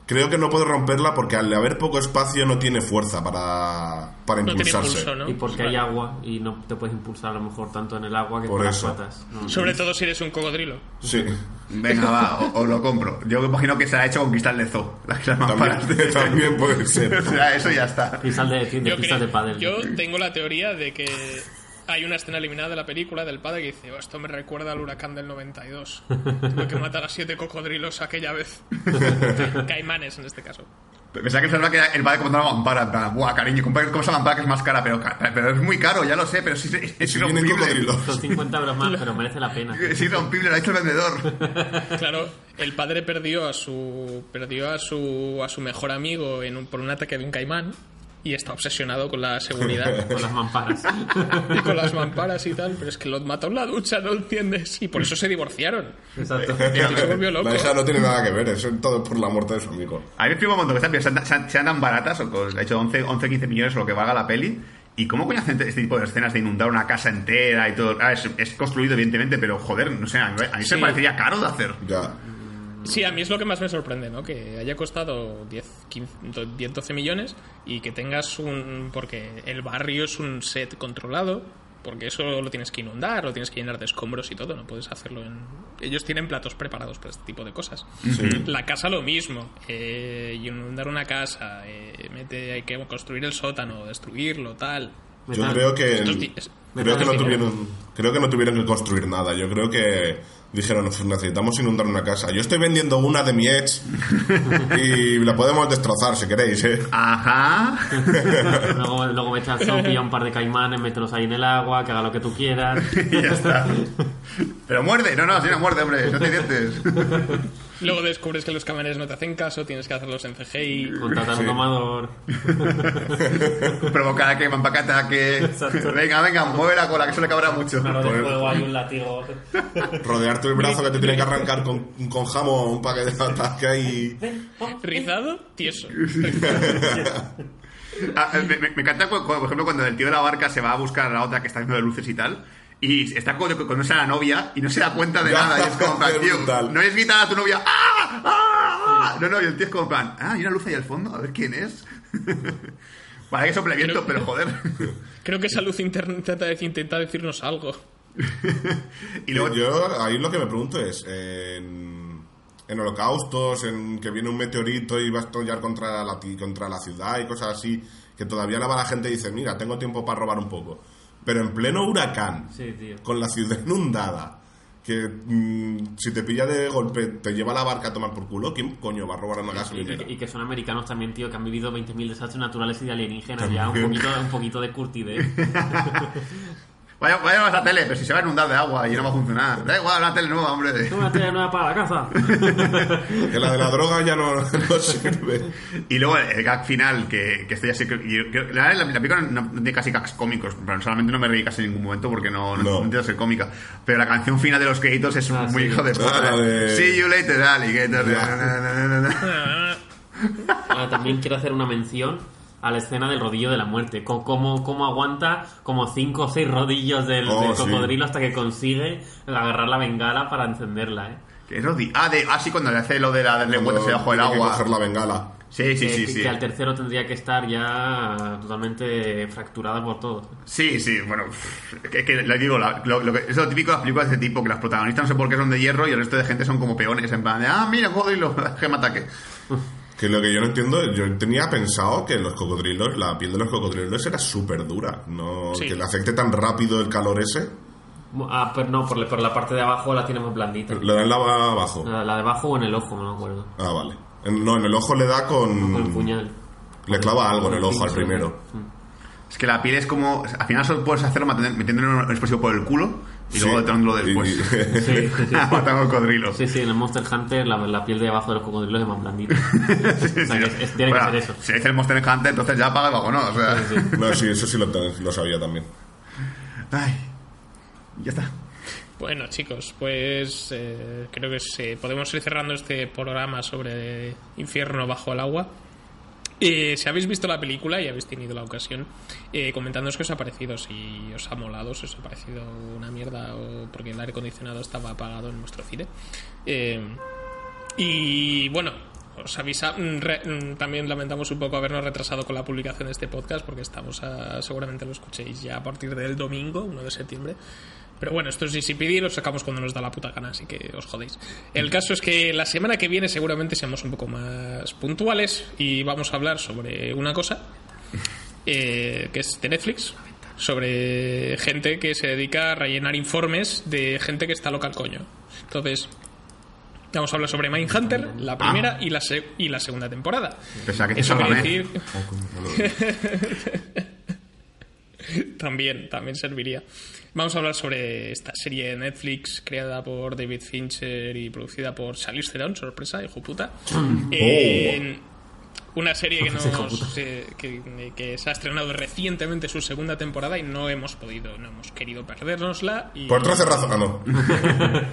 Creo que no puede romperla porque al haber poco espacio no tiene fuerza para, para No impulsarse. impulso, ¿no? Y porque hay agua y no te puedes impulsar a lo mejor tanto en el agua que Por con eso. las patas. No, Sobre todo si eres un cocodrilo. Sí. Venga, va, o- os lo compro. Yo me imagino que se ha hecho con cristal de zoo. Las, mamparas de- también puede ser. o sea, eso ya está. Cristal de, de Yo, creo- de pádel. yo tengo la teoría de que hay una escena eliminada de la película del padre que dice: "Oh, Esto me recuerda al huracán del 92. Tuve que matar a siete cocodrilos aquella vez. Caimanes en este caso. Pensaba que pensaba que el padre comprando una mampara. en plan, Buah, cariño, compra esa mampara que es más cara, pero, pero es muy caro, ya lo sé, pero sí, es, es irrompible. cocodrilos. Son 50 euros más, pero merece la pena. Es irrompible, lo ha dicho el vendedor. Claro, el padre perdió a su perdió a su a su mejor amigo en un- por un ataque de un caimán y está obsesionado con la seguridad Con las mamparas. y con las mamparas y tal, pero es que lo mató en la ducha, no entiendes, y por eso se divorciaron. Exacto. Tío se volvió loco. La hija no tiene nada que ver, eso es todo por la muerte de su amigo. A mí me explico un montón que están- sean, sean- sean tan baratas, o con, de hecho 11, 11 15 millones o lo que valga la peli. ¿Y cómo coño hacen este tipo de escenas de inundar una casa entera y todo? Ah, es, es construido, evidentemente, pero joder, no sé, a mí, a mí se Sí. me parecería caro de hacer. Ya. Sí, a mí es lo que más me sorprende, ¿no? Que haya costado 10, 15, 10, 12 millones y que tengas un... Porque el barrio es un set controlado, porque eso lo tienes que inundar, lo tienes que llenar de escombros y todo, no puedes hacerlo en... Ellos tienen platos preparados para este tipo de cosas. La casa lo mismo, eh, inundar una casa, eh, mete, hay que construir el sótano, destruirlo, tal. Yo creo que creo que no tuvieron creo que no tuvieron que construir nada. Yo creo que dijeron "Pues necesitamos inundar una casa. Yo estoy vendiendo una de mi ex y la podemos destrozar si queréis, ¿eh? Ajá. luego, luego me echas a un par de caimanes, mételos ahí en el agua, que haga lo que tú quieras. y ya está. Pero muerde, no, no, si no muerde, hombre, no te dientes. Luego descubres que los camanes no te hacen caso, tienes que hacerlos en CGI. Contratar a un domador. Provocar a que Mampacata que. Venga, venga, mueve la cola, que eso le cabrá mucho. Claro, de fuego hay un látigo. Rodearte el brazo que te tienen que arrancar con, con jamón para que te ataque y Rizado, tieso. Ah, me, me- me encanta, por ejemplo, cuando el tío de la barca se va a buscar a la otra que está haciendo de luces y tal. Y está con, con esa la novia y no se da cuenta de Ya, nada. Y es como, plan, tío, no es gritar a tu novia. ¡Ah! ¡Ah! No, no, y el tío es como, en plan, ah, hay una luz ahí al fondo, a ver quién es. Vale, que sople viento, pero joder. Creo que esa luz intenta, intenta decirnos algo. y luego, yo ahí lo que me pregunto es en, en holocaustos, en que viene un meteorito y va a estallar contra la, ti- contra la ciudad y cosas así, que todavía la va la gente dice, mira, tengo tiempo para robar un poco. Pero en pleno huracán, Sí, tío. con la ciudad inundada, que mm, si te pilla de golpe te lleva la barca a tomar por culo, ¿quién coño va a robar una Y gasolinera? que, y que son americanos también, tío, que han vivido 20.000 desastres naturales y de alienígenas. También. Ya un poquito, un poquito de curtidez. vaya, vaya a la tele, pero si se va a inundar de agua y no va a funcionar. Da igual, una tele nueva, hombre. Una tele nueva para la casa. Que la de la droga ya no, no sirve. Y luego el gag final, que, que estoy así. que- y yo- la, la, la película no, no tiene casi gags cómicos. Personalmente no me reí casi en ningún momento porque no, no, No. intento ser cómica. Pero la canción final de los créditos es Ah, muy sí. hijo de puta. Ah, la de- See you later, alligator. Ya. Na, na. Ah, también quiero hacer una mención a la escena del rodillo de la muerte. Co- Cómo, cómo aguanta como cinco o seis rodillos del, Oh, del sí. cocodrilo hasta que consigue agarrar la bengala para encenderla, ¿eh? Que es Roddy. Ah, de, ah, sí, cuando le hace lo de la del lengüeta debajo del Tiene que agua. coger la bengala. Sí, sí, que, sí, que- sí. que al tercero tendría que estar ya totalmente fracturada por todo. Sí, sí, bueno, que, que le digo, la- lo, lo que, es lo típico de las películas de este tipo, que las protagonistas no sé por qué son de hierro y el resto de gente son como peones, en plan de, ah, mira, cocodrilo, gema ataque. Que lo que yo no entiendo, yo tenía pensado que los cocodrilos, la piel de los cocodrilos era súper dura, no Sí. que le afecte tan rápido el calor ese. Ah, pero no, por, la- por la parte de abajo la tiene más blandita. Le da en la abajo. La, la de abajo o en el ojo, no me acuerdo. Ah, vale. En- no, en el ojo le da con. Con el puñal. Le clava algo en el ojo al primero. Es que la piel es como, al final solo puedes hacerlo metiéndole un explosivo por el culo y Sí. luego Y- después. y- Sí, sí, sí. Matando cocodrilos. Sí, sí, en el Monster Hunter la, la piel de abajo de los cocodrilos es más blandita. O sea, que es- es- tiene Bueno, que ser eso. Si dice el Monster Hunter, entonces ya apaga el vago, ¿no? O sea, Sí, sí. No, sí, eso sí lo, lo sabía también. Ay, ya está. Bueno, chicos, pues eh, creo que sí, podemos ir cerrando este programa sobre Infierno bajo el agua. Eh, si habéis visto la película y habéis tenido la ocasión, eh, comentadnos qué os ha parecido, si os ha molado, si os ha parecido una mierda o porque el aire acondicionado estaba apagado en nuestro cine. Eh, y bueno, os avisa, mm, re- mm, también lamentamos un poco habernos retrasado con la publicación de este podcast porque estamos a, seguramente lo escuchéis ya a partir del domingo, 1 de septiembre. Pero bueno, esto es GCPD, lo sacamos cuando nos da la puta gana, así que os jodéis. El caso es que la semana que viene seguramente seamos un poco más puntuales y vamos a hablar sobre una cosa eh, que es de Netflix, sobre gente que se dedica a rellenar informes de gente que está loca al coño. Entonces, vamos a hablar sobre Mindhunter, la primera y, la se- y la segunda temporada. Pensaba que Eso quiere Sálvame. decir... también, también serviría. Vamos a hablar sobre esta serie de Netflix creada por David Fincher y producida por Charlize Theron, sorpresa, hijo puta. En una serie que, nos, eh, que, que se ha estrenado recientemente su segunda temporada y no hemos podido, no hemos querido perdérnosla. Y Por 13 razones.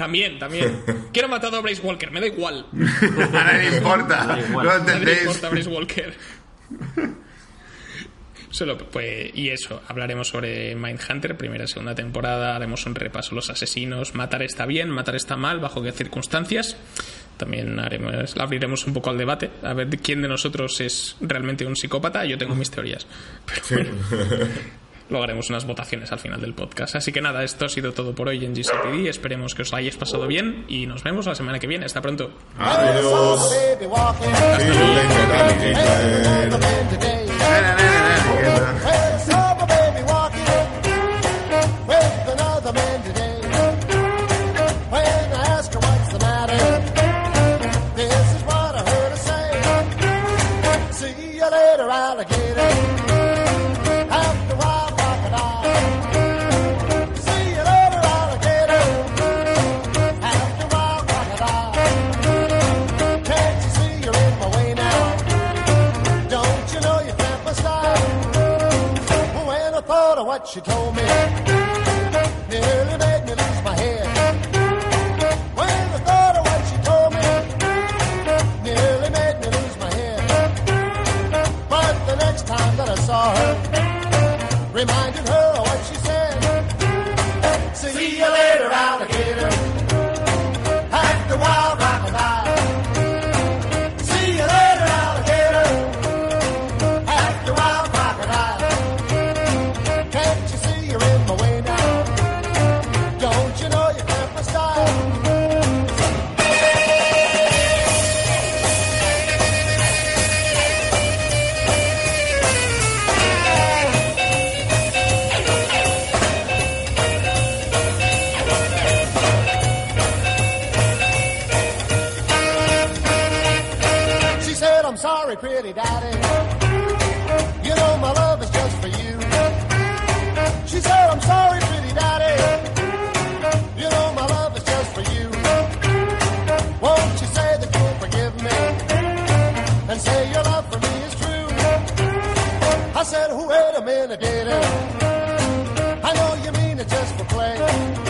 También, también. Quiero matar a Bryce Walker, me da igual. A nadie importa. Igual. No entendéis. importa a Bryce Walker. Solo, pues, y eso, hablaremos sobre Mindhunter, primera y segunda temporada, haremos un repaso a los asesinos, matar está bien, matar está mal, bajo qué circunstancias. También haremos, abriremos un poco al debate, a ver quién de nosotros es realmente un psicópata. Yo tengo mis teorías. Pero bueno, haremos unas votaciones al final del podcast. Así que nada, esto ha sido todo por hoy en GCPD. Esperemos que os lo hayáis pasado bien y nos vemos la semana que viene. Hasta pronto. Adiós. Baby minute, dear. I know you mean it just for play.